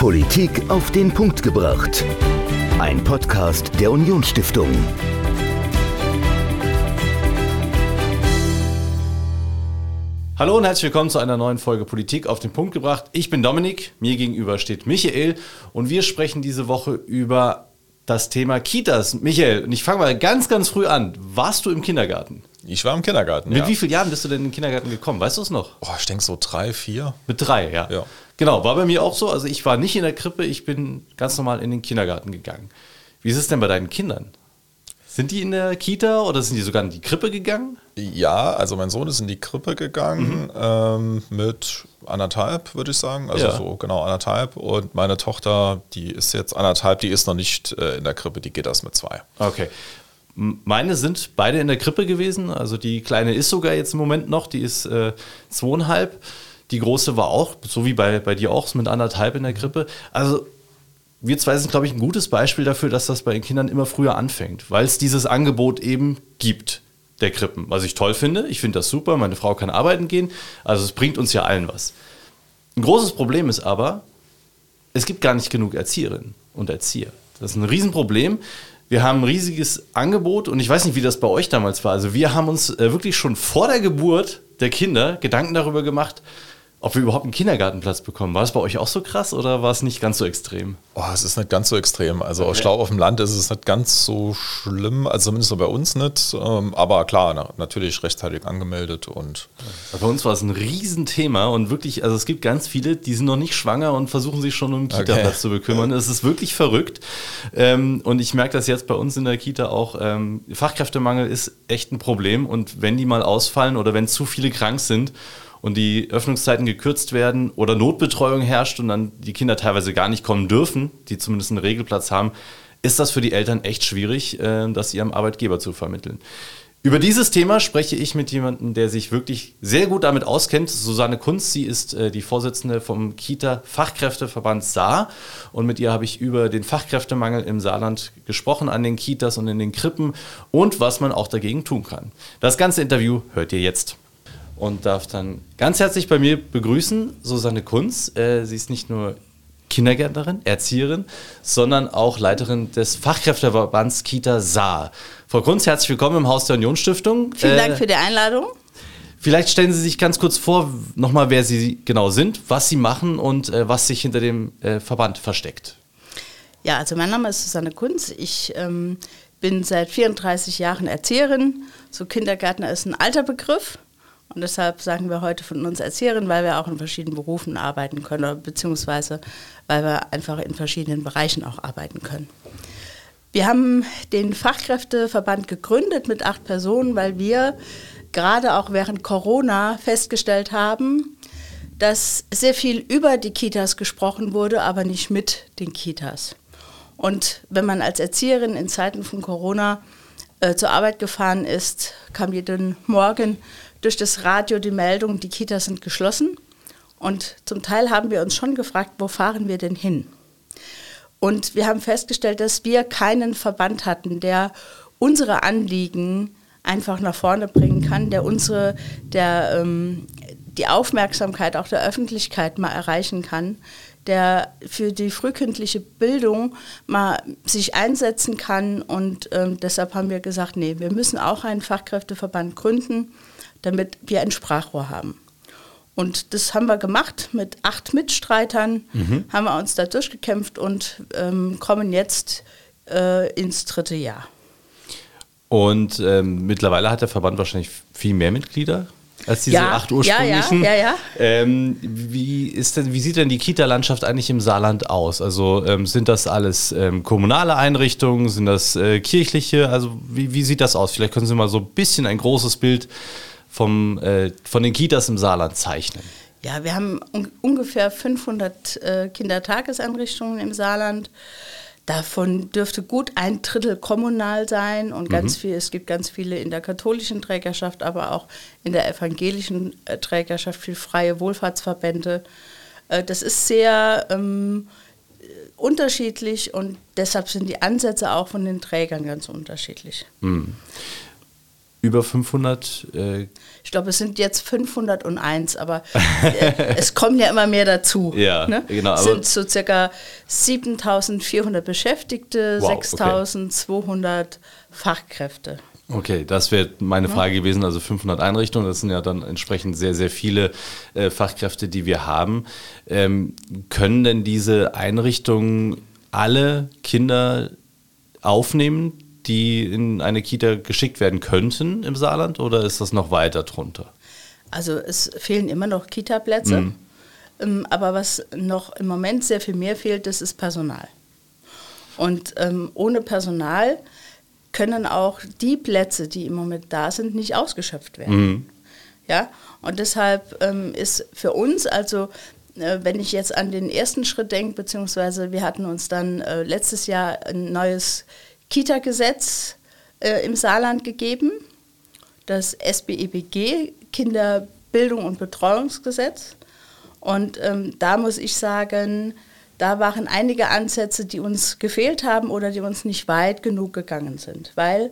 Politik auf den Punkt gebracht. Ein Podcast der Unionsstiftung. Hallo und herzlich willkommen zu einer neuen Folge Politik auf den Punkt gebracht. Ich bin Dominik, mir gegenüber steht Michael und wir sprechen diese Woche über das Thema Kitas. Michael, und ich fange mal ganz, ganz früh an. Warst du im Kindergarten? Ich war im Kindergarten. Mit ja. wie vielen Jahren bist du denn in den Kindergarten gekommen? Weißt du es noch? Oh, ich denke so drei, vier. Mit drei, ja. Ja. Genau, war bei mir auch so. Also ich war nicht in der Krippe, ich bin ganz normal in den Kindergarten gegangen. Wie ist es denn bei deinen Kindern? Sind die in der Kita oder sind die sogar in die Krippe gegangen? Ja, also mein Sohn ist in die Krippe gegangen ähm, mit anderthalb, würde ich sagen. Also Ja. so genau anderthalb. Und meine Tochter, die ist jetzt anderthalb, die ist noch nicht äh, in der Krippe, die geht das mit zwei. Okay. Meine sind beide in der Krippe gewesen. Also die kleine ist sogar jetzt im Moment noch, die ist äh, zweieinhalb. Die große war auch, so wie bei, bei dir auch, mit anderthalb in der Krippe. Also wir zwei sind, glaube ich, ein gutes Beispiel dafür, dass das bei den Kindern immer früher anfängt, weil es dieses Angebot eben gibt, der Krippen. Was ich toll finde. Ich finde das super. Meine Frau kann arbeiten gehen. Also es bringt uns ja allen was. Ein großes Problem ist aber, es gibt gar nicht genug Erzieherinnen und Erzieher. Das ist ein Riesenproblem. Wir haben ein riesiges Angebot und ich weiß nicht, wie das bei euch damals war. Also wir haben uns äh, wirklich schon vor der Geburt der Kinder Gedanken darüber gemacht, ob wir überhaupt einen Kindergartenplatz bekommen. War das bei euch auch so krass oder war es nicht ganz so extrem? Oh, es ist nicht ganz so extrem. Also ich glaube, auf dem Land ist es nicht ganz so schlimm, also zumindest bei uns nicht. Ähm, aber klar, na, natürlich rechtzeitig angemeldet und Bei uns war es ein Riesenthema und wirklich, also es gibt ganz viele, die sind noch nicht schwanger und versuchen sich schon um einen Kita-Platz Okay. zu bekümmern. Es ist wirklich verrückt. Ähm, und ich merke das jetzt bei uns in der Kita auch. Ähm, Fachkräftemangel ist echt ein Problem und wenn die mal ausfallen oder wenn zu viele krank sind und die Öffnungszeiten gekürzt werden oder Notbetreuung herrscht und dann die Kinder teilweise gar nicht kommen dürfen, die zumindest einen Regelplatz haben, ist das für die Eltern echt schwierig, äh, das ihrem Arbeitgeber zu vermitteln. Über dieses Thema spreche ich mit jemandem, der sich wirklich sehr gut damit auskennt. Susanne Kunz, sie ist äh, die Vorsitzende vom Kita-Fachkräfteverband Saar. Und mit ihr habe ich über den Fachkräftemangel im Saarland gesprochen, an den Kitas und in den Krippen und was man auch dagegen tun kann. Das ganze Interview hört ihr jetzt. Und darf dann ganz herzlich bei mir begrüßen Susanne Kunz. Äh, sie ist nicht nur Kindergärtnerin, Erzieherin, sondern auch Leiterin des Fachkräfteverbands Kita Saar. Frau Kunz, herzlich willkommen im Haus der Unionsstiftung. Vielen Äh, Dank für die Einladung. Vielleicht stellen Sie sich ganz kurz vor, nochmal, wer Sie genau sind, was Sie machen und äh, was sich hinter dem äh, Verband versteckt. Ja, also mein Name ist Susanne Kunz. Ich ähm, bin seit 34 Jahren Erzieherin. So Kindergärtner ist ein alter Begriff. Und deshalb sagen wir heute von uns Erzieherin, weil wir auch in verschiedenen Berufen arbeiten können, beziehungsweise weil wir einfach in verschiedenen Bereichen auch arbeiten können. Wir haben den Fachkräfteverband gegründet mit acht Personen, weil wir gerade auch während Corona festgestellt haben, dass sehr viel über die Kitas gesprochen wurde, aber nicht mit den Kitas. Und wenn man als Erzieherin in Zeiten von Corona äh, zur Arbeit gefahren ist, kam jeden Morgen durch das Radio die Meldung, die Kitas sind geschlossen. Und zum Teil haben wir uns schon gefragt, wo fahren wir denn hin? Und wir haben festgestellt, dass wir keinen Verband hatten, der unsere Anliegen einfach nach vorne bringen kann, der unsere, der ähm, die Aufmerksamkeit auch der Öffentlichkeit mal erreichen kann, der für die frühkindliche Bildung mal sich einsetzen kann. Und ähm, deshalb haben wir gesagt, nee, wir müssen auch einen Fachkräfteverband gründen, damit wir ein Sprachrohr haben. Und das haben wir gemacht mit acht Mitstreitern, haben wir uns da durchgekämpft und ähm, kommen jetzt äh, ins dritte Jahr. Und ähm, mittlerweile hat der Verband wahrscheinlich viel mehr Mitglieder als diese Ja, acht ja, ja, ursprünglichen. ja, ja. Ähm, wie, ist denn, wie sieht denn die Kita-Landschaft eigentlich im Saarland aus? Also ähm, sind das alles ähm, kommunale Einrichtungen, sind das äh, kirchliche? Also wie, wie sieht das aus? Vielleicht können Sie mal so ein bisschen ein großes Bild vom, äh, von den Kitas im Saarland zeichnen. Ja, wir haben un ungefähr 500 äh, Kindertageseinrichtungen im Saarland. Davon dürfte gut ein Drittel kommunal sein und ganz viel, es gibt ganz viele in der katholischen Trägerschaft, aber auch in der evangelischen äh, Trägerschaft, viel freie Wohlfahrtsverbände. Äh, das ist sehr ähm, äh, unterschiedlich und deshalb sind die Ansätze auch von den Trägern ganz unterschiedlich. Über 500? Äh ich glaube, es sind jetzt 501, aber äh, es kommen ja immer mehr dazu. Ja, ne? genau. Es sind so circa 7400 Beschäftigte, Wow, 6200 Fachkräfte. Okay, das wäre meine Frage gewesen. Also 500 Einrichtungen, das sind ja dann entsprechend sehr, sehr viele äh, Fachkräfte, die wir haben. Ähm, können denn diese Einrichtungen alle Kinder aufnehmen, die in eine Kita geschickt werden könnten im Saarland oder ist das noch weiter drunter? Also es fehlen immer noch Kita-Plätze, ähm, aber was noch im Moment sehr viel mehr fehlt, das ist Personal. Und ähm, ohne Personal können auch die Plätze, die im Moment da sind, nicht ausgeschöpft werden. Ja, und deshalb ähm, ist für uns also äh, wenn ich jetzt an den ersten Schritt denke, beziehungsweise wir hatten uns dann äh, letztes Jahr ein neues Kita-Gesetz äh, im Saarland gegeben, das SBEBG, Kinderbildung und Betreuungsgesetz. Und ähm, da muss ich sagen, da waren einige Ansätze, die uns gefehlt haben oder die uns nicht weit genug gegangen sind, weil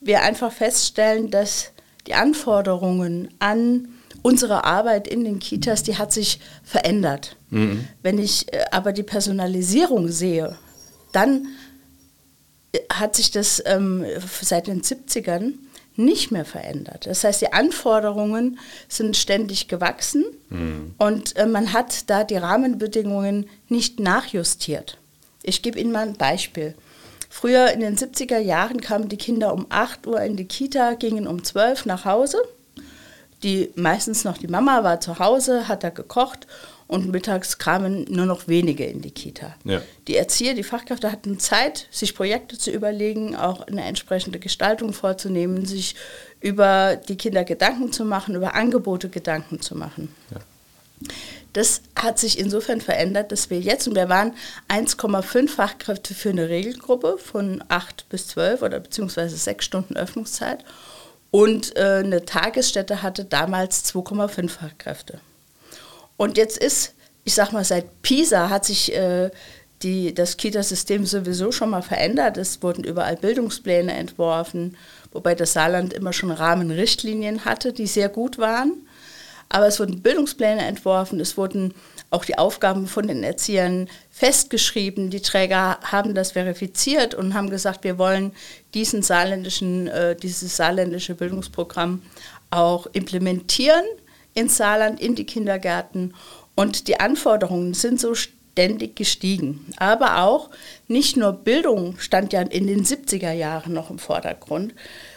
wir einfach feststellen, dass die Anforderungen an unsere Arbeit in den Kitas, die hat sich verändert. Wenn ich äh, aber die Personalisierung sehe, dann hat sich das ähm, seit den 70ern nicht mehr verändert. Das heißt, die Anforderungen sind ständig gewachsen und äh, man hat da die Rahmenbedingungen nicht nachjustiert. Ich gebe Ihnen mal ein Beispiel. Früher in den 70er Jahren kamen die Kinder um 8 Uhr in die Kita, gingen um 12 nach Hause. Die, meistens noch die Mama war zu Hause, hat da gekocht und mittags kamen nur noch wenige in die Kita. Ja. Die Erzieher, die Fachkräfte hatten Zeit, sich Projekte zu überlegen, auch eine entsprechende Gestaltung vorzunehmen, sich über die Kinder Gedanken zu machen, über Angebote Gedanken zu machen. Das hat sich insofern verändert, dass wir jetzt, und wir waren 1,5 Fachkräfte für eine Regelgruppe von 8 bis 12 oder beziehungsweise 6 Stunden Öffnungszeit. Und äh, eine Tagesstätte hatte damals 2,5 Fachkräfte. Und jetzt ist, ich sag mal, seit PISA hat sich äh, die, das Kitasystem sowieso schon mal verändert. Es wurden überall Bildungspläne entworfen, wobei das Saarland immer schon Rahmenrichtlinien hatte, die sehr gut waren. Aber es wurden Bildungspläne entworfen, es wurden auch die Aufgaben von den Erziehern festgeschrieben. Die Träger haben das verifiziert und haben gesagt, wir wollen diesen saarländischen, äh, dieses saarländische Bildungsprogramm auch implementieren ins Saarland, in die Kindergärten. Und die Anforderungen sind so ständig gestiegen. Aber auch nicht nur Bildung stand ja in den 70er Jahren noch im Vordergrund.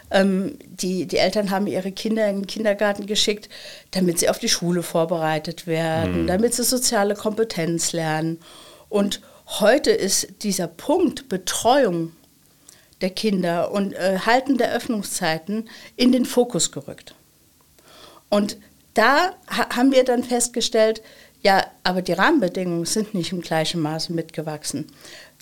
Ähm, die, die Eltern haben ihre Kinder in den Kindergarten geschickt, damit sie auf die Schule vorbereitet werden, damit sie soziale Kompetenz lernen. Und heute ist dieser Punkt Betreuung der Kinder und äh, Halten der Öffnungszeiten in den Fokus gerückt. Und da ha haben wir dann festgestellt, ja, aber die Rahmenbedingungen sind nicht im gleichen Maße mitgewachsen.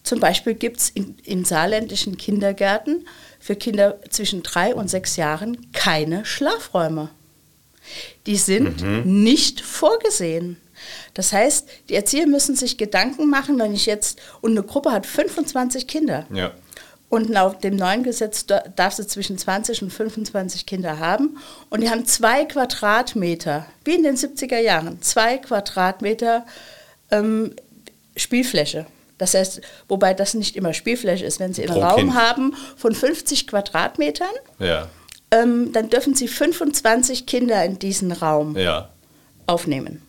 Zum Beispiel gibt es in, in saarländischen Kindergärten für Kinder zwischen drei und sechs Jahren keine Schlafräume. Die sind nicht vorgesehen. Das heißt, die Erzieher müssen sich Gedanken machen, wenn ich jetzt, und eine Gruppe hat 25 Kinder. Ja. Und laut dem neuen Gesetz da- darf sie zwischen 20 und 25 Kinder haben. Und die haben zwei Quadratmeter, wie in den 70er Jahren, zwei Quadratmeter ähm, Spielfläche. Das heißt, wobei das nicht immer Spielfläche ist, wenn Sie einen Pro Raum Kind. haben von 50 Quadratmetern, Ja. ähm, dann dürfen Sie 25 Kinder in diesen Raum Ja. aufnehmen.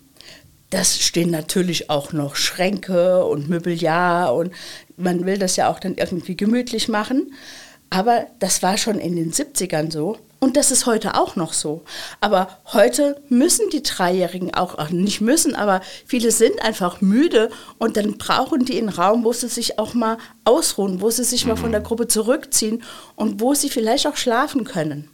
Das stehen natürlich auch noch Schränke und Möbeljahr und man will das ja auch dann irgendwie gemütlich machen. Aber das war schon in den 70ern so und das ist heute auch noch so. Aber heute müssen die Dreijährigen auch, ach, nicht müssen, aber viele sind einfach müde und dann brauchen die einen Raum, wo sie sich auch mal ausruhen, wo sie sich mal von der Gruppe zurückziehen und wo sie vielleicht auch schlafen können.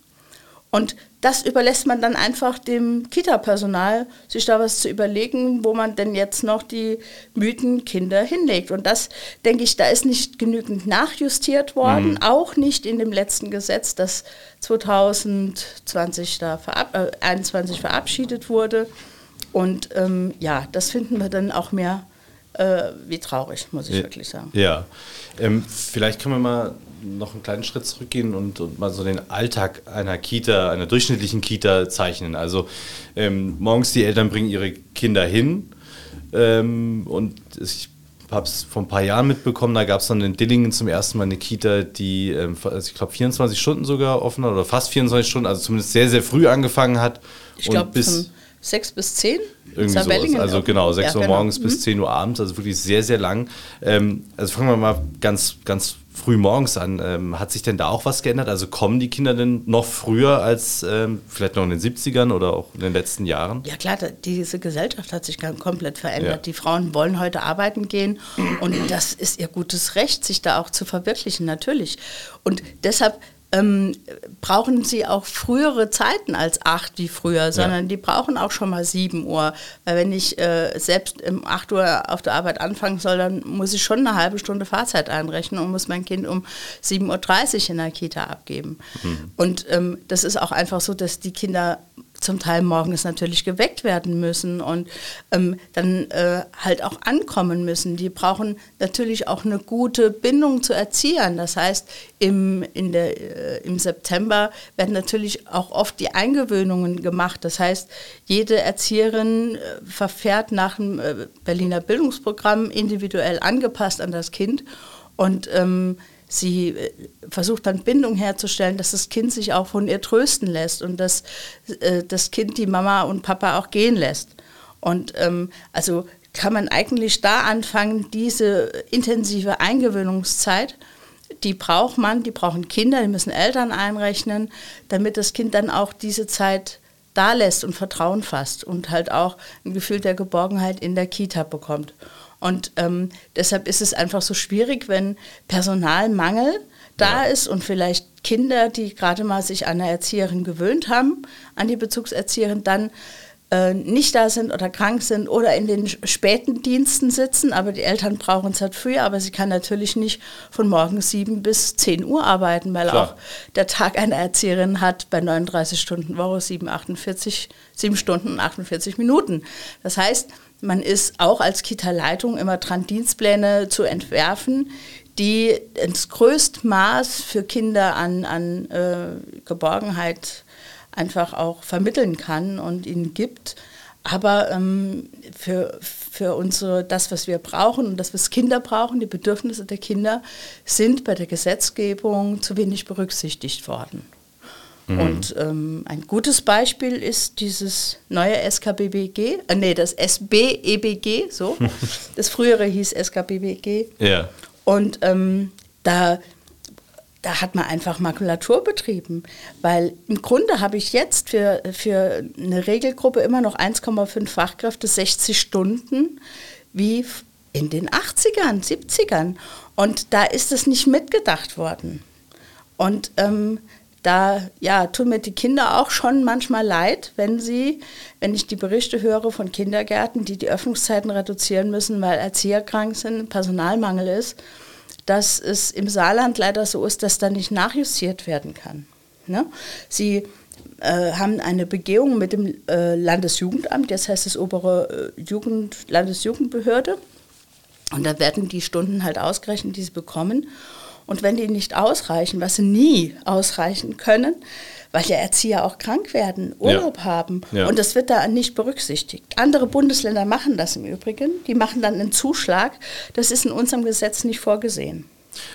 Und das überlässt man dann einfach dem Kita-Personal, sich da was zu überlegen, wo man denn jetzt noch die müden Kinder hinlegt. Und das, denke ich, da ist nicht genügend nachjustiert worden, auch nicht in dem letzten Gesetz, das 2020 da verab äh, 21 verabschiedet wurde. Und ähm, ja, das finden wir dann auch mehr äh, wie traurig, muss ich ja. wirklich sagen. Ja, ähm, vielleicht können wir mal noch einen kleinen Schritt zurückgehen und, und, mal so den Alltag einer Kita, einer durchschnittlichen Kita zeichnen. Also ähm, morgens die Eltern bringen ihre Kinder hin ähm, und ich habe es vor ein paar Jahren mitbekommen, da gab es dann in Dillingen zum ersten Mal eine Kita, die, ähm, also ich glaube, 24 Stunden sogar offen hat oder fast 24 Stunden, also zumindest sehr, sehr früh angefangen hat. Ich glaube, bis sechs bis zehn. Irgendwie sowas. Also genau, 6 ja, Uhr genau. morgens bis mhm. 10 Uhr abends, also wirklich sehr, sehr lang. Ähm, also fangen wir mal ganz, ganz früh morgens an. Ähm, hat sich denn da auch was geändert? Also kommen die Kinder denn noch früher als ähm, vielleicht noch in den 70ern oder auch in den letzten Jahren? Ja klar, diese Gesellschaft hat sich komplett verändert. Ja. Die Frauen wollen heute arbeiten gehen und das ist ihr gutes Recht, sich da auch zu verwirklichen, natürlich. Und deshalb ähm, brauchen sie auch frühere Zeiten als acht wie früher, sondern ja. die brauchen auch schon mal sieben Uhr. Weil wenn ich äh, selbst um acht Uhr auf der Arbeit anfangen soll, dann muss ich schon eine halbe Stunde Fahrzeit einrechnen und muss mein Kind um 7.30 Uhr in der Kita abgeben. Mhm. Und ähm, das ist auch einfach so, dass die Kinder zum Teil morgens natürlich geweckt werden müssen und ähm, dann äh, halt auch ankommen müssen. Die brauchen natürlich auch eine gute Bindung zu Erziehern. Das heißt, im, in der, äh, im September werden natürlich auch oft die Eingewöhnungen gemacht. Das heißt, jede Erzieherin äh, verfährt nach dem äh, Berliner Bildungsprogramm individuell angepasst an das Kind und ähm, sie äh, versucht dann Bindung herzustellen, dass das Kind sich auch von ihr trösten lässt und dass äh, das Kind die Mama und Papa auch gehen lässt. Und ähm, also kann man eigentlich da anfangen, diese intensive Eingewöhnungszeit, die braucht man, die brauchen Kinder, die müssen Eltern einrechnen, damit das Kind dann auch diese Zeit da lässt und Vertrauen fasst und halt auch ein Gefühl der Geborgenheit in der Kita bekommt. Und ähm, deshalb ist es einfach so schwierig, wenn Personalmangel da ist und vielleicht Kinder, die gerade mal sich an eine Erzieherin gewöhnt haben, an die Bezugserzieherin, dann äh, nicht da sind oder krank sind oder in den späten Diensten sitzen, aber die Eltern brauchen es halt früher, aber sie kann natürlich nicht von morgens 7 bis 10 Uhr arbeiten, weil Klar. auch der Tag einer Erzieherin hat bei 39 Stunden Woche 7, 48, 7 Stunden und 48 Minuten. Das heißt, man ist auch als Kita-Leitung immer dran, Dienstpläne zu entwerfen, die ins größte Maß für Kinder an, an äh, Geborgenheit einfach auch vermitteln kann und ihnen gibt. Aber ähm, für, für unsere, das, was wir brauchen und das, was Kinder brauchen, die Bedürfnisse der Kinder, sind bei der Gesetzgebung zu wenig berücksichtigt worden. Mhm. Und ähm, ein gutes Beispiel ist dieses neue SKBBG, äh, nee, das SBEBG, so. das frühere hieß SKBBG. Ja. Und ähm, da, da hat man einfach Makulatur betrieben, weil im Grunde habe ich jetzt für, für eine Regelgruppe immer noch 1,5 Fachkräfte, 60 Stunden, wie in den 80ern, 70ern. Und da ist es nicht mitgedacht worden. Und ähm, da ja, tun mir die Kinder auch schon manchmal leid, wenn sie, wenn ich die Berichte höre von Kindergärten, die die Öffnungszeiten reduzieren müssen, weil Erzieher krank sind, Personalmangel ist, dass es im Saarland leider so ist, dass da nicht nachjustiert werden kann. Ne? Sie äh, haben eine Begehung mit dem äh, Landesjugendamt, das heißt das obere äh, Jugend, Landesjugendbehörde, und da werden die Stunden halt ausgerechnet, die sie bekommen. Und wenn die nicht ausreichen, was sie nie ausreichen können, weil ja Erzieher auch krank werden, Urlaub ja. haben. Ja. Und das wird da nicht berücksichtigt. Andere Bundesländer machen das im Übrigen. Die machen dann einen Zuschlag. Das ist in unserem Gesetz nicht vorgesehen.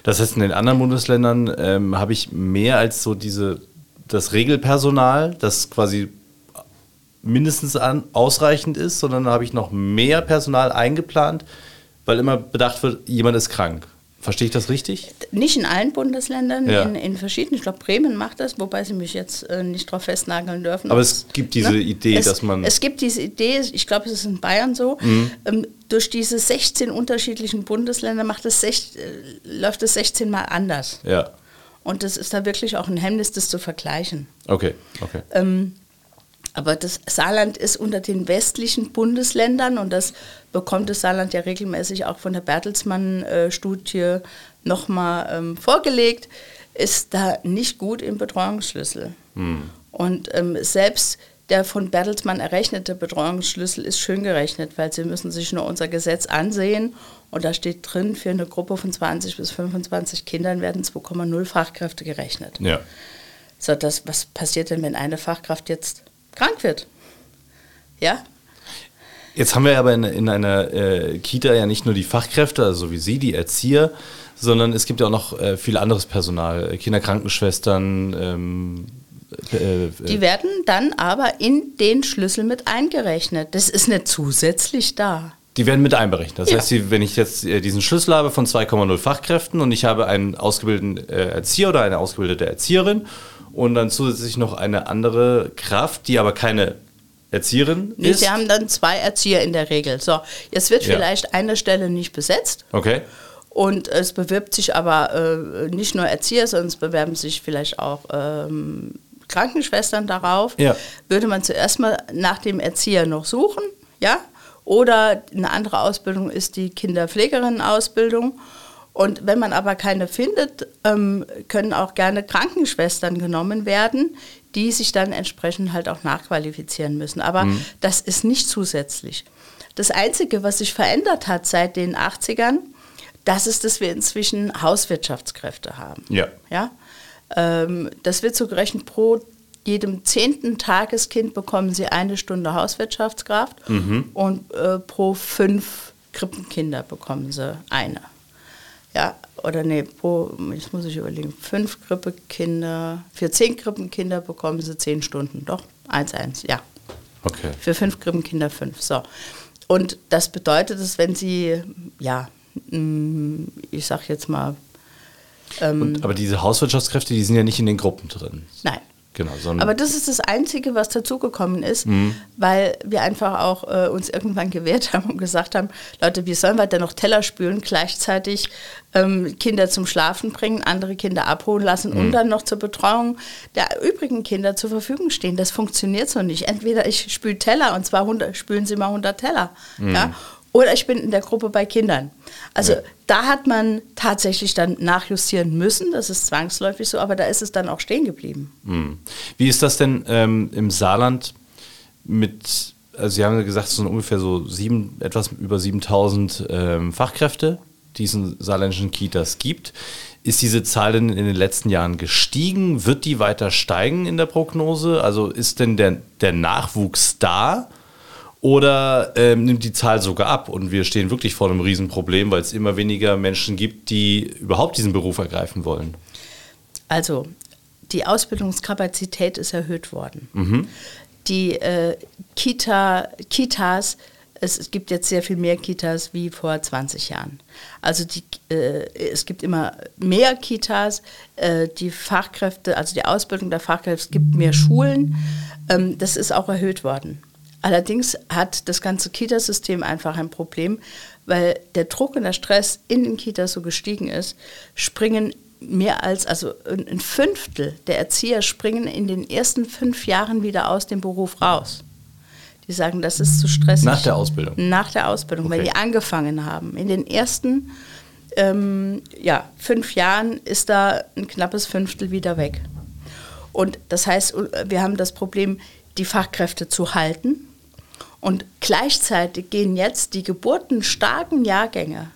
Das heißt, in den anderen Bundesländern ähm, habe ich mehr als so diese, das Regelpersonal, das quasi mindestens an, ausreichend ist, sondern habe ich noch mehr Personal eingeplant, weil immer bedacht wird, jemand ist krank. Verstehe ich das richtig? Nicht in allen Bundesländern, ja. in, in verschiedenen. Ich glaube, Bremen macht das, wobei sie mich jetzt äh, nicht darauf festnageln dürfen. Aber es gibt diese ne? Idee, es, dass man. Es gibt diese Idee, ich glaube, es ist in Bayern so, mhm. ähm, durch diese 16 unterschiedlichen Bundesländer macht es sech, äh, läuft es 16 Mal anders. Ja. Und das ist da wirklich auch ein Hemmnis, das zu vergleichen. Okay, okay. Ähm, aber das Saarland ist unter den westlichen Bundesländern und das bekommt das Saarland ja regelmäßig auch von der Bertelsmann-Studie nochmal ähm, vorgelegt, ist da nicht gut im Betreuungsschlüssel. Hm. Und ähm, selbst der von Bertelsmann errechnete Betreuungsschlüssel ist schön gerechnet, weil Sie müssen sich nur unser Gesetz ansehen und da steht drin, für eine Gruppe von 20 bis 25 Kindern werden 2,0 Fachkräfte gerechnet. Ja. So, das, was passiert denn, wenn eine Fachkraft jetzt krank wird? Ja? Jetzt haben wir aber in, in einer äh, Kita ja nicht nur die Fachkräfte, also wie Sie, die Erzieher, sondern es gibt ja auch noch äh, viel anderes Personal, äh, Kinderkrankenschwestern. Ähm, äh, die werden dann aber in den Schlüssel mit eingerechnet. Das ist nicht zusätzlich da. Die werden mit einberechnet. Das ja. heißt, wenn ich jetzt äh, diesen Schlüssel habe von 2,0 Fachkräften und ich habe einen ausgebildeten äh, Erzieher oder eine ausgebildete Erzieherin und dann zusätzlich noch eine andere Kraft, die aber keine Erzieherin nee, ist. Sie haben dann zwei Erzieher in der Regel. So, jetzt wird ja. vielleicht eine Stelle nicht besetzt. Okay. Und es bewirbt sich aber äh, nicht nur Erzieher, sondern es bewerben sich vielleicht auch ähm, Krankenschwestern darauf. Ja. Würde man zuerst mal nach dem Erzieher noch suchen, ja? Oder eine andere Ausbildung ist die Kinderpflegerinnen-Ausbildung. Und wenn man aber keine findet, ähm, können auch gerne Krankenschwestern genommen werden, die sich dann entsprechend halt auch nachqualifizieren müssen. Aber mhm. das ist nicht zusätzlich. Das Einzige, was sich verändert hat seit den 80ern, das ist, dass wir inzwischen Hauswirtschaftskräfte haben. Ja. ja? Ähm, das wird so gerechnet pro jedem zehnten Tageskind bekommen sie eine Stunde Hauswirtschaftskraft mhm. und äh, pro fünf Krippenkinder bekommen sie eine. Ja, oder nee, pro, jetzt muss ich überlegen, fünf Krippenkinder, für zehn Krippenkinder bekommen sie zehn Stunden, doch, eins, eins, ja. Okay. Für fünf Krippenkinder fünf, so. Und das bedeutet, dass wenn sie, ja, mm, ich sag jetzt mal, ähm, Und, aber diese Hauswirtschaftskräfte, die sind ja nicht in den Gruppen drin. Nein. Genau, so Aber das ist das Einzige, was dazugekommen ist, mhm. weil wir einfach auch äh, uns irgendwann gewehrt haben und gesagt haben, Leute, wie sollen wir denn noch Teller spülen, gleichzeitig ähm, Kinder zum Schlafen bringen, andere Kinder abholen lassen mhm. und dann noch zur Betreuung der übrigen Kinder zur Verfügung stehen. Das funktioniert so nicht. Entweder ich spüle Teller und zwar 100, spülen Sie mal 100 Teller. Mhm. Ja? Oder ich bin in der Gruppe bei Kindern. Also ja. da hat man tatsächlich dann nachjustieren müssen, das ist zwangsläufig so, aber da ist es dann auch stehen geblieben. Hm. Wie ist das denn ähm, im Saarland mit, also Sie haben gesagt, es sind ungefähr so sieben, etwas über 7000 ähm, Fachkräfte, die es in saarländischen Kitas gibt. Ist diese Zahl denn in den letzten Jahren gestiegen? Wird die weiter steigen in der Prognose? Also ist denn der, der Nachwuchs da? Oder ähm, nimmt die Zahl sogar ab und wir stehen wirklich vor einem Riesenproblem, weil es immer weniger Menschen gibt, die überhaupt diesen Beruf ergreifen wollen? Also, die Ausbildungskapazität ist erhöht worden. Mhm. Die äh, Kita, Kitas, es, es, gibt jetzt sehr viel mehr Kitas wie vor 20 Jahren. Also die, äh, es gibt immer mehr Kitas, äh, die Fachkräfte, also die Ausbildung der Fachkräfte, es gibt mehr Schulen. Ähm, das ist auch erhöht worden. Allerdings hat das ganze Kitasystem einfach ein Problem, weil der Druck und der Stress in den Kitas so gestiegen ist, springen mehr als, also ein Fünftel der Erzieher springen in den ersten fünf Jahren wieder aus dem Beruf raus. Die sagen, das ist zu stressig. Nach der Ausbildung? Nach der Ausbildung, okay. wenn die angefangen haben. In den ersten ähm, ja, fünf Jahren ist da ein knappes Fünftel wieder weg. Und das heißt, wir haben das Problem, die Fachkräfte zu halten und gleichzeitig gehen jetzt die geburtenstarken Jahrgänge,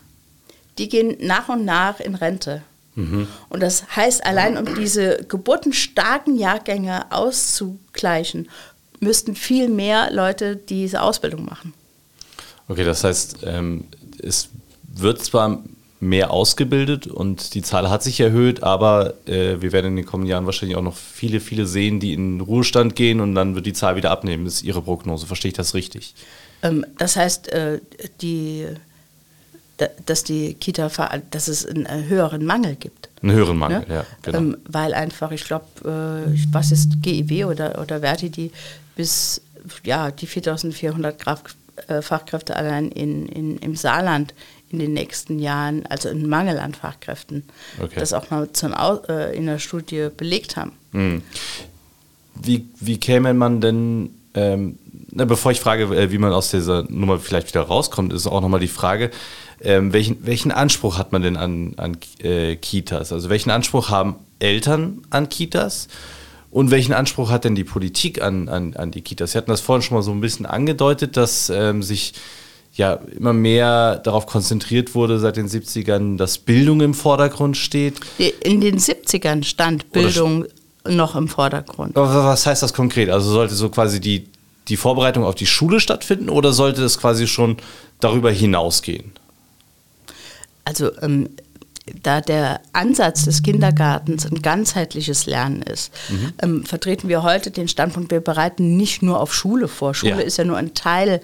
die gehen nach und nach in Rente. Mhm. Und das heißt, allein um diese geburtenstarken Jahrgänge auszugleichen, müssten viel mehr Leute diese Ausbildung machen. Okay, das heißt, ähm, es wird zwar mehr ausgebildet und die Zahl hat sich erhöht, aber äh, wir werden in den kommenden Jahren wahrscheinlich auch noch viele, viele sehen, die in den Ruhestand gehen und dann wird die Zahl wieder abnehmen. Ist Ihre Prognose. Verstehe ich das richtig? Ähm, das heißt, äh, die, dass die Kita, dass es einen äh, höheren Mangel gibt. Einen höheren Mangel, ne? ja, genau. Ähm, weil einfach, ich glaube, äh, was ist GIW oder, oder Verti, die bis ja, die 4400 Kraft, äh, Fachkräfte allein in, in, im Saarland in den nächsten Jahren, also einen Mangel an Fachkräften, okay. das auch mal äh, in der Studie belegt haben. Hm. Wie, wie käme man denn, ähm, na, bevor ich frage, äh, wie man aus dieser Nummer vielleicht wieder rauskommt, ist auch nochmal die Frage, ähm, welchen, welchen Anspruch hat man denn an, an äh, Kitas? Also welchen Anspruch haben Eltern an Kitas? Und welchen Anspruch hat denn die Politik an, an, an die Kitas? Sie hatten das vorhin schon mal so ein bisschen angedeutet, dass ähm, sich ja immer mehr darauf konzentriert wurde seit den 70ern, dass Bildung im Vordergrund steht. In den 70ern stand Bildung noch im Vordergrund. Was heißt das konkret? Also sollte so quasi die, die Vorbereitung auf die Schule stattfinden oder sollte es quasi schon darüber hinausgehen? Also ähm, da der Ansatz des Kindergartens ein ganzheitliches Lernen ist, mhm. ähm, vertreten wir heute den Standpunkt, wir bereiten nicht nur auf Schule vor. Schule ja. ist ja nur ein Teil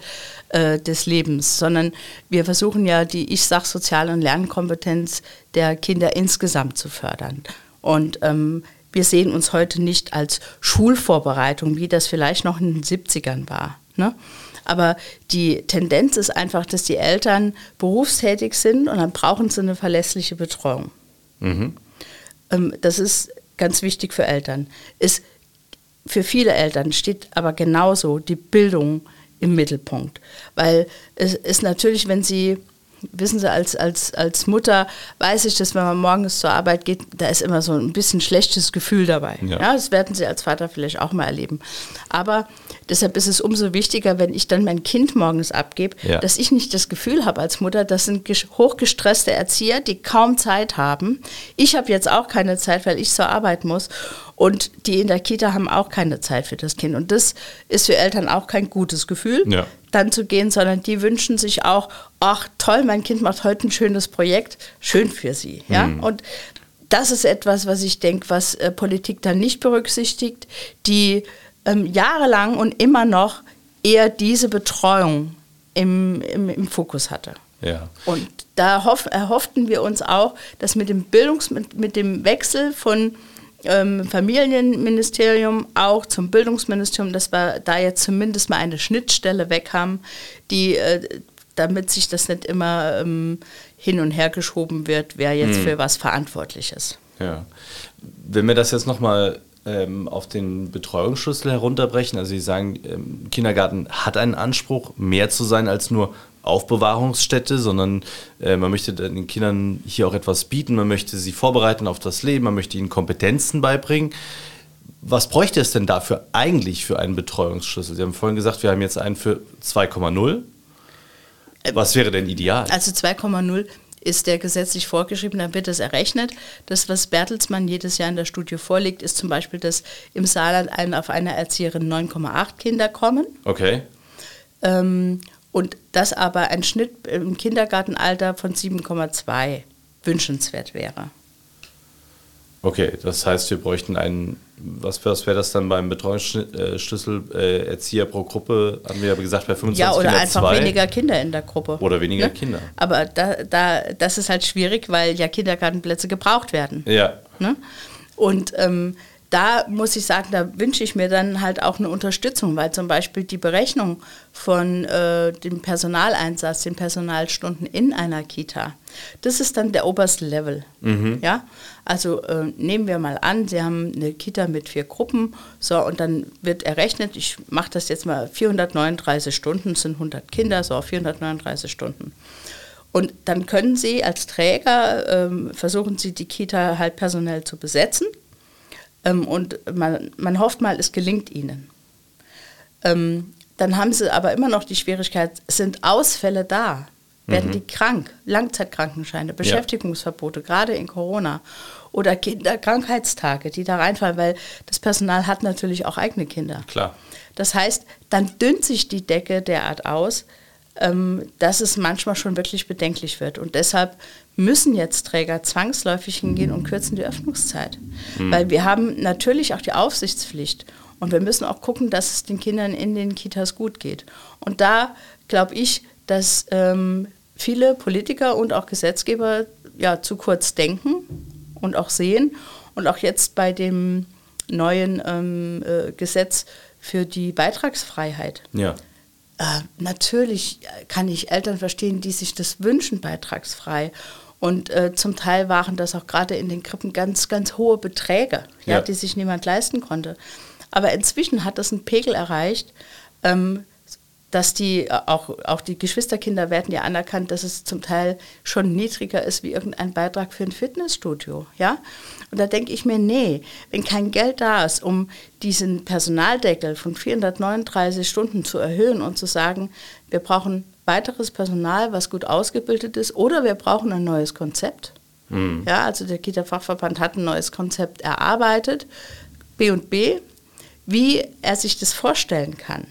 äh, des Lebens, sondern wir versuchen ja die, ich sag, soziale und Lernkompetenz der Kinder insgesamt zu fördern. Und ähm, wir sehen uns heute nicht als Schulvorbereitung, wie das vielleicht noch in den 70ern war. Ne? Aber die Tendenz ist einfach, dass die Eltern berufstätig sind und dann brauchen sie eine verlässliche Betreuung. Mhm. Ähm, das ist ganz wichtig für Eltern. Ist, für viele Eltern steht aber genauso die Bildung im Mittelpunkt. Weil es ist natürlich, wenn sie wissen Sie, als, als, als Mutter weiß ich, dass wenn man morgens zur Arbeit geht, da ist immer so ein bisschen schlechtes Gefühl dabei. Ja. ja. das werden Sie als Vater vielleicht auch mal erleben. Aber deshalb ist es umso wichtiger, wenn ich dann mein Kind morgens abgebe, ja. dass ich nicht das Gefühl habe als Mutter, das sind hochgestresste Erzieher, die kaum Zeit haben. Ich habe jetzt auch keine Zeit, weil ich zur Arbeit muss. Und die in der Kita haben auch keine Zeit für das Kind. Und das ist für Eltern auch kein gutes Gefühl, ja. dann zu gehen, sondern die wünschen sich auch, ach toll, mein Kind macht heute ein schönes Projekt, schön für sie. Ja? Mhm. Und das ist etwas, was ich denke, was äh, Politik dann nicht berücksichtigt, die ähm, jahrelang und immer noch eher diese Betreuung im, im, im Fokus hatte. Ja. Und da hoff, erhofften wir uns auch, dass mit dem Bildungs mit, mit dem Wechsel von ähm, Familienministerium auch zum Bildungsministerium, dass wir da jetzt zumindest mal eine Schnittstelle weg haben, die, äh, damit sich das nicht immer ähm, hin und her geschoben wird, wer jetzt hm. für was verantwortlich ist. Ja. Wenn wir das jetzt nochmal ähm, auf den Betreuungsschlüssel herunterbrechen, also Sie sagen, ähm, Kindergarten hat einen Anspruch, mehr zu sein als nur Aufbewahrungsstätte, sondern äh, man möchte den Kindern hier auch etwas bieten, man möchte sie vorbereiten auf das Leben, man möchte ihnen Kompetenzen beibringen. Was bräuchte es denn dafür eigentlich für einen Betreuungsschlüssel? Sie haben vorhin gesagt, wir haben jetzt einen für 2,0. Was wäre denn ideal? Also 2,0 ist der gesetzlich vorgeschrieben, dann wird das errechnet. Das, was Bertelsmann jedes Jahr in der Studie vorlegt, ist zum Beispiel, dass im Saarland auf eine Erzieherin 9,8 Kinder kommen. Okay. Ähm, und dass aber ein Schnitt im Kindergartenalter von 7,2 wünschenswert wäre. Okay, das heißt, wir bräuchten einen, was, was wäre das dann beim Betreuungsschlüssel äh, Erzieher pro Gruppe, haben wir ja gesagt, bei 25 Ja, oder Kinder einfach zwei. weniger Kinder in der Gruppe. Oder weniger ja? Kinder. Aber da, da, das ist halt schwierig, weil ja Kindergartenplätze gebraucht werden. Ja. Ne? Und ähm, da muss ich sagen, da wünsche ich mir dann halt auch eine Unterstützung, weil zum Beispiel die Berechnung von äh, dem Personaleinsatz, den Personalstunden in einer Kita, das ist dann der oberste Level. Mhm. Ja? Also äh, nehmen wir mal an, Sie haben eine Kita mit vier Gruppen, so und dann wird errechnet, ich mache das jetzt mal 439 Stunden, sind 100 Kinder, so 439 Stunden. Und dann können Sie als Träger ähm, versuchen Sie die Kita halt personell zu besetzen ähm, und man, man hofft mal, es gelingt ihnen. Ähm, dann haben sie aber immer noch die Schwierigkeit, sind Ausfälle da? Werden mhm. die krank? Langzeitkrankenscheine, Beschäftigungsverbote, ja. gerade in Corona. Oder Kinderkrankheitstage, die da reinfallen, weil das Personal hat natürlich auch eigene Kinder. Klar. Das heißt, dann dünnt sich die Decke derart aus, ähm, dass es manchmal schon wirklich bedenklich wird. Und deshalb müssen jetzt Träger zwangsläufig hingehen und kürzen die Öffnungszeit. Mhm. Weil wir haben natürlich auch die Aufsichtspflicht. Und wir müssen auch gucken, dass es den Kindern in den Kitas gut geht. Und da glaube ich, dass ähm, viele Politiker und auch Gesetzgeber ja zu kurz denken und auch sehen. Und auch jetzt bei dem neuen ähm, äh, Gesetz für die Beitragsfreiheit. Ja. Äh, natürlich kann ich Eltern verstehen, die sich das wünschen, beitragsfrei. Und äh, zum Teil waren das auch gerade in den Krippen ganz, ganz hohe Beträge, ja. ja. die sich niemand leisten konnte. Aber inzwischen hat das einen Pegel erreicht, ähm, dass die auch, auch die Geschwisterkinder werden ja anerkannt, dass es zum Teil schon niedriger ist wie irgendein Beitrag für ein Fitnessstudio. Ja? Und da denke ich mir, nee, wenn kein Geld da ist, um diesen Personaldeckel von 439 Stunden zu erhöhen und zu sagen, wir brauchen weiteres Personal, was gut ausgebildet ist, oder wir brauchen ein neues Konzept. Mhm. Ja, also der Kita-Fachverband hat ein neues Konzept erarbeitet, B und B, wie er sich das vorstellen kann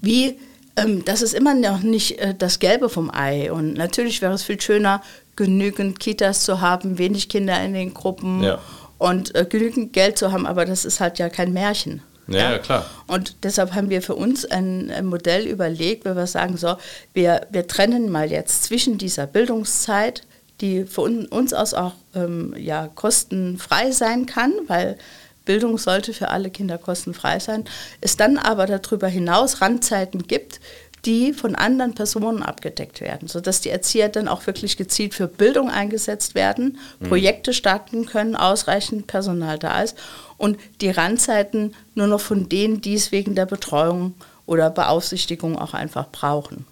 wie ähm, das ist immer noch nicht äh, das Gelbe vom Ei. Und natürlich wäre es viel schöner, genügend Kitas zu haben, wenig Kinder in den Gruppen ja. und äh, genügend Geld zu haben, aber das ist halt ja kein Märchen. Ja, ja, klar. Und deshalb haben wir für uns ein, ein, Modell überlegt, wo wir sagen, so, wir, wir trennen mal jetzt zwischen dieser Bildungszeit, die von uns aus auch ähm, ja, kostenfrei sein kann, weil Bildung sollte für alle Kinder kostenfrei sein, es dann aber darüber hinaus Randzeiten gibt, die von anderen Personen abgedeckt werden, sodass die Erzieher dann auch wirklich gezielt für Bildung eingesetzt werden, mhm. Projekte starten können, ausreichend Personal da ist und die Randzeiten nur noch von denen, die es wegen der Betreuung oder Beaufsichtigung auch einfach brauchen.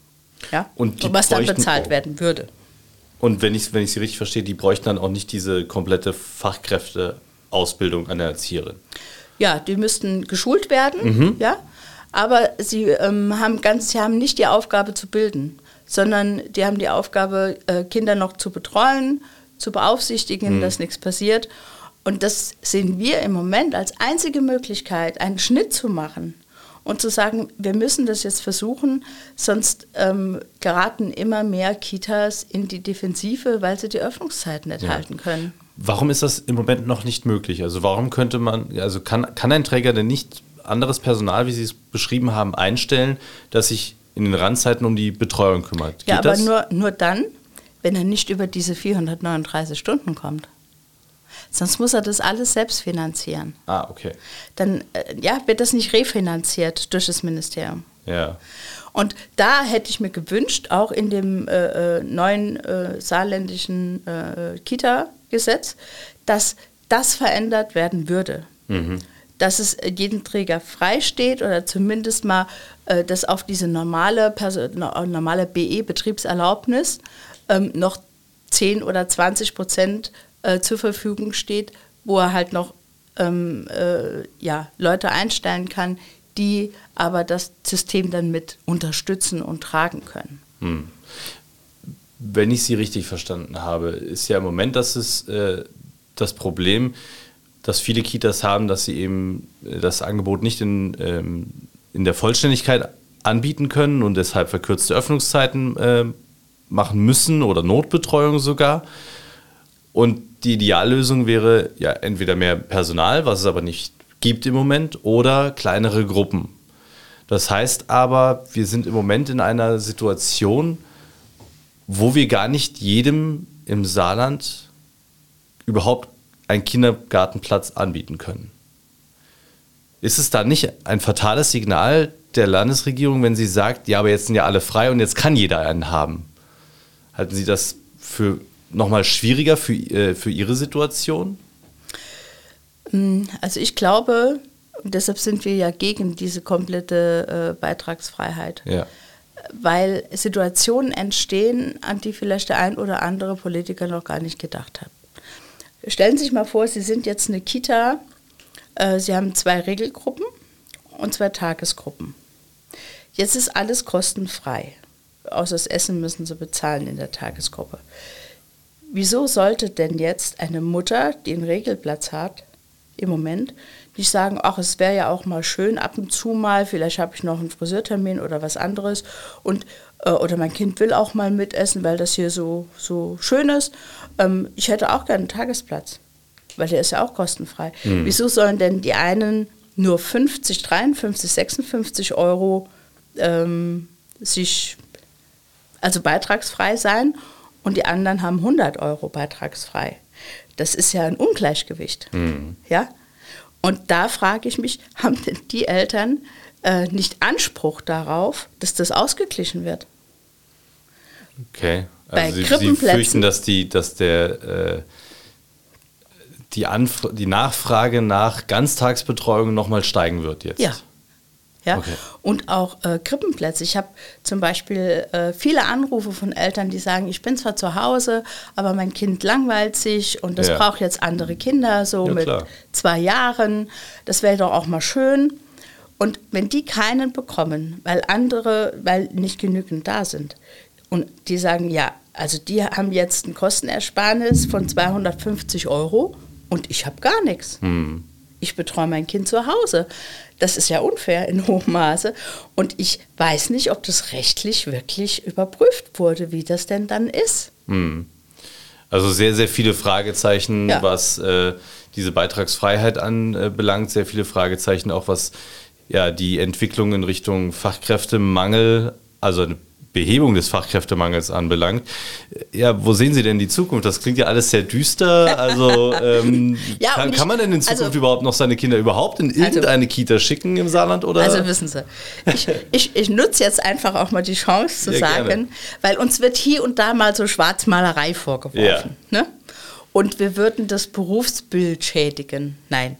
Ja? Und, und was dann bezahlt werden würde. Und wenn ich, wenn ich Sie richtig verstehe, die bräuchten dann auch nicht diese komplette Fachkräfte Ausbildung einer Erzieherin. Ja, die müssten geschult werden, mhm. ja, aber sie ähm, haben ganz, sie haben nicht die Aufgabe zu bilden, sondern die haben die Aufgabe, äh, Kinder noch zu betreuen, zu beaufsichtigen, mhm. dass nichts passiert. Und das sehen wir im Moment als einzige Möglichkeit, einen Schnitt zu machen und zu sagen, wir müssen das jetzt versuchen, sonst ähm, geraten immer mehr Kitas in die Defensive, weil sie die Öffnungszeiten nicht ja. halten können. Warum ist das im Moment noch nicht möglich? Also warum könnte man, also kann, kann ein Träger denn nicht anderes Personal, wie Sie es beschrieben haben, einstellen, das sich in den Randzeiten um die Betreuung kümmert? Geht ja, aber nur, nur dann, wenn er nicht über diese 439 Stunden kommt. Sonst muss er das alles selbst finanzieren. Ah, okay. Dann äh, ja, wird das nicht refinanziert durch das Ministerium. Ja. Und da hätte ich mir gewünscht, auch in dem äh, äh neuen äh, saarländischen äh, Kita, Gesetz, dass das verändert werden würde. Mhm. Dass es jedem Träger freisteht oder zumindest mal, äh, dass auf diese normale, normale BE-Betriebserlaubnis ähm, noch 10 oder 20 Prozent äh, zur Verfügung steht, wo er halt noch ähm, äh, ja, Leute einstellen kann, die aber das System dann mit unterstützen und tragen können. Hm wenn ich Sie richtig verstanden habe, ist ja im Moment das, ist, äh, das Problem, dass viele Kitas haben, dass sie eben äh, das Angebot nicht in, ähm, in der Vollständigkeit anbieten können und deshalb verkürzte Öffnungszeiten äh, machen müssen oder Notbetreuung sogar. Und die Ideallösung wäre ja entweder mehr Personal, was es aber nicht gibt im Moment, oder kleinere Gruppen. Das heißt aber, wir sind im Moment in einer Situation, wo wir gar nicht jedem im Saarland überhaupt einen Kindergartenplatz anbieten können. Ist es da nicht ein fatales Signal der Landesregierung, wenn sie sagt, ja, aber jetzt sind ja alle frei und jetzt kann jeder einen haben? Halten Sie das für nochmal schwieriger für, äh, für Ihre Situation? Mm, also ich glaube, deshalb sind wir ja gegen diese komplette äh, Beitragsfreiheit. Ja weil Situationen entstehen, an die vielleicht der ein oder andere Politiker noch gar nicht gedacht hat. Stellen Sie sich mal vor, Sie sind jetzt eine Kita, äh, Sie haben zwei Regelgruppen und zwei Tagesgruppen. Jetzt ist alles kostenfrei. Außer das Essen müssen Sie bezahlen in der Tagesgruppe. Wieso sollte denn jetzt eine Mutter, die einen Regelplatz hat, im Moment, nicht sagen, ach, es wäre ja auch mal schön ab und zu mal, vielleicht habe ich noch einen Friseurtermin oder was anderes und äh, oder mein Kind will auch mal mitessen, weil das hier so, so schön ist. Ähm, ich hätte auch gerne einen Tagesplatz, weil der ist ja auch kostenfrei. Mhm. Wieso sollen denn die einen nur 50, 53, 56 Euro ähm, sich, also beitragsfrei sein und die anderen haben 100 Euro beitragsfrei? Das ist ja ein Ungleichgewicht. Mhm. Ja? Und da frage ich mich, haben denn die Eltern äh, nicht Anspruch darauf, dass das ausgeglichen wird? Okay. Also Bei Sie, Sie fürchten, dass, die, dass der, äh, die, die Nachfrage nach Ganztagsbetreuung nochmal steigen wird jetzt? Ja. Ja? Okay. Und auch äh, Krippenplätze. Ich habe zum Beispiel äh, viele Anrufe von Eltern, die sagen, ich bin zwar zu Hause, aber mein Kind langweilt sich und das ja. braucht jetzt andere Kinder, so ja, mit klar. zwei Jahren. Das wäre doch auch mal schön. Und wenn die keinen bekommen, weil andere, weil nicht genügend da sind, und die sagen, ja, also die haben jetzt ein Kostenersparnis von 250 Euro und ich habe gar nichts. Hm. Ich betreue mein Kind zu Hause. Das ist ja unfair in hohem Maße. Und ich weiß nicht, ob das rechtlich wirklich überprüft wurde, wie das denn dann ist. Hm. Also sehr, sehr viele Fragezeichen, ja. was äh, diese Beitragsfreiheit anbelangt, sehr viele Fragezeichen auch, was ja, die Entwicklung in Richtung Fachkräftemangel, also eine Behebung des Fachkräftemangels anbelangt. Ja, wo sehen Sie denn die Zukunft? Das klingt ja alles sehr düster. Also ähm, ja, kann, ich, kann, man denn in Zukunft also, überhaupt noch seine Kinder überhaupt in also irgendeine also, Kita schicken im Saarland? Oder? Also wissen Sie, ich, ich, ich nutze jetzt einfach auch mal die Chance zu ja, sagen, gerne. weil uns wird hier und da mal so Schwarzmalerei vorgeworfen. Ja. Ne? Und wir würden das Berufsbild schädigen. Nein.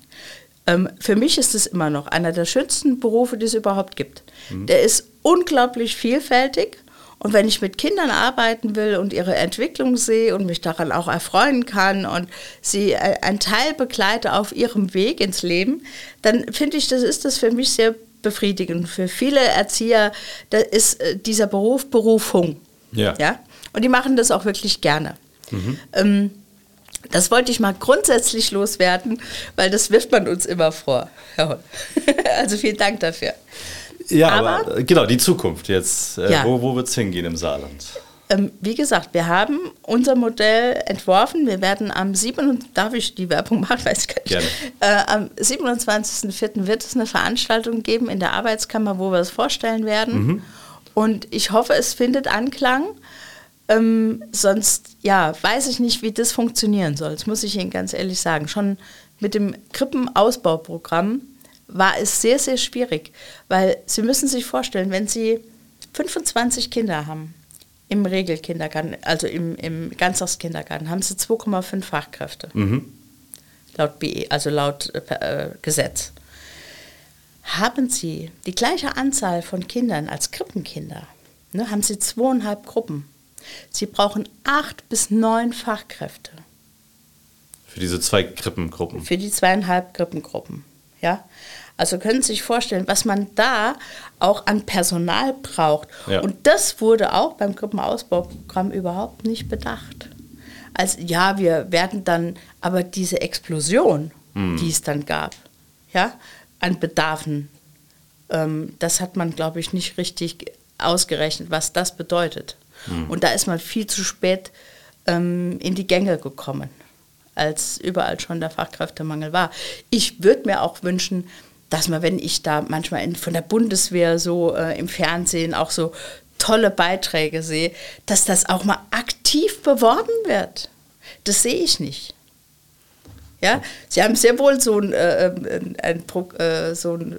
Ähm, für mich ist es immer noch einer der schönsten Berufe, die es überhaupt gibt. Mhm. Der ist unglaublich vielfältig und wenn ich mit Kindern arbeiten will und ihre Entwicklung sehe und mich daran auch erfreuen kann und sie ein Teil begleite auf ihrem Weg ins Leben, dann finde ich, das ist das für mich sehr befriedigend. Für viele Erzieher ist äh, dieser Beruf Berufung. Ja. ja. Und die machen das auch wirklich gerne. Mhm. Ähm, das wollte ich mal grundsätzlich loswerden, weil das wirft man uns immer vor. Also vielen Dank dafür. Ja, aber, aber genau, die Zukunft jetzt. Äh, ja. Wo, wo wird es hingehen im Saarland? Ähm, wie gesagt, wir haben unser Modell entworfen. Wir werden am 7. Darf ich die Werbung machen? Weiß ich gar nicht. Äh, am 27.04. wird es eine Veranstaltung geben in der Arbeitskammer, wo wir es vorstellen werden. Mhm. Und ich hoffe, es findet Anklang. Ähm, sonst, ja, weiß ich nicht, wie das funktionieren soll. Das muss ich Ihnen ganz ehrlich sagen. Schon mit dem Krippenausbauprogramm war es sehr, sehr schwierig, weil Sie müssen sich vorstellen, wenn Sie 25 Kinder haben im Regelkindergarten, also im, im Ganztagskindergarten, haben Sie 2,5 Fachkräfte. Mhm. Laut BE, also laut äh, Gesetz. Haben Sie die gleiche Anzahl von Kindern als Krippenkinder, ne, haben Sie zweieinhalb Gruppen. Sie brauchen acht bis neun Fachkräfte. Für diese zwei Krippengruppen? Für die zweieinhalb Krippengruppen. Ja? Also können Sie sich vorstellen, was man da auch an Personal braucht. Ja. Und das wurde auch beim Gruppenausbauprogramm überhaupt nicht bedacht. Also ja, wir werden dann, aber diese Explosion, hm. die es dann gab, ja, an Bedarfen, ähm, das hat man, glaube ich, nicht richtig ausgerechnet, was das bedeutet. Hm. Und da ist man viel zu spät ähm, in die Gänge gekommen als überall schon der Fachkräftemangel war. Ich würde mir auch wünschen, dass man, wenn ich da manchmal in, von der Bundeswehr so äh, im Fernsehen auch so tolle Beiträge sehe, dass das auch mal aktiv beworben wird. Das sehe ich nicht. Ja, Sie haben sehr wohl so ein, äh, ein, ein äh, so ein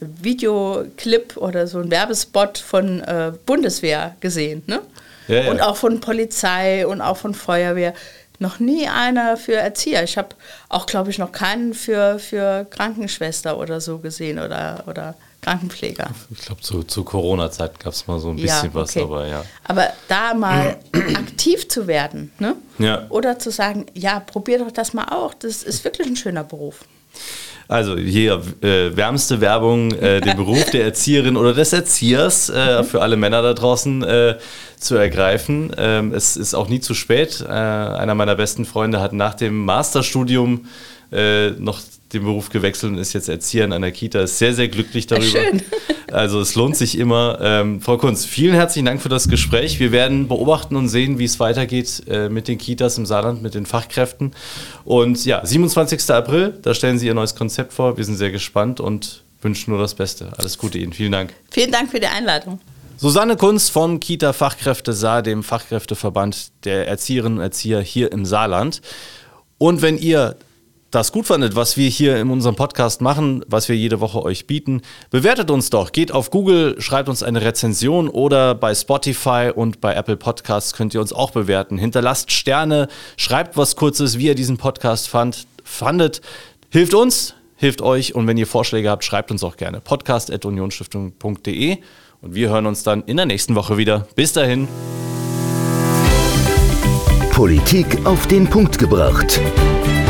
Videoclip oder so ein Werbespot von äh, Bundeswehr gesehen, ne? Ja, ja. Und auch von Polizei und auch von Feuerwehr noch nie einer für Erzieher. Ich habe auch, glaube ich, noch keinen für, für Krankenschwester oder so gesehen oder, oder Krankenpfleger. Ich glaube, zu, zu Corona-Zeit gab es mal so ein bisschen ja, was, aber ja. Aber da mal aktiv zu werden, ne? Ja. Oder zu sagen, ja, probier doch das mal auch. Das ist wirklich ein schöner Beruf. Also hier äh, wärmste Werbung, äh, den Beruf der Erzieherin oder des Erziehers äh, mhm. für alle Männer da draußen äh, zu ergreifen. Ähm, es ist auch nie zu spät. Äh, einer meiner besten Freunde hat nach dem Masterstudium äh, noch den Beruf gewechselt und ist jetzt Erzieher in einer Kita. Ist sehr, sehr glücklich darüber. Schön. Also es lohnt sich immer. Ähm, Frau Kunz, vielen herzlichen Dank für das Gespräch. Wir werden beobachten und sehen, wie es weitergeht äh, mit den Kitas im Saarland, mit den Fachkräften. Und ja, 27. April, da stellen Sie Ihr neues Konzept vor. Wir sind sehr gespannt und wünschen nur das Beste. Alles Gute Ihnen. Vielen Dank. Vielen Dank für die Einladung. Susanne Kunz vom Kita Fachkräfte Saar, dem Fachkräfteverband der Erzieherinnen und Erzieher hier im Saarland. Und wenn ihr das gut fandet, was wir hier in unserem Podcast machen, was wir jede Woche euch bieten, bewertet uns doch. Geht auf Google, schreibt uns eine Rezension oder bei Spotify und bei Apple Podcasts könnt ihr uns auch bewerten. Hinterlasst Sterne, schreibt was Kurzes, wie ihr diesen Podcast fand, fandet. Hilft uns, hilft euch und wenn ihr Vorschläge habt, schreibt uns auch gerne. podcast.unionstiftung.de und wir hören uns dann in der nächsten Woche wieder. Bis dahin. Politik auf den Punkt gebracht.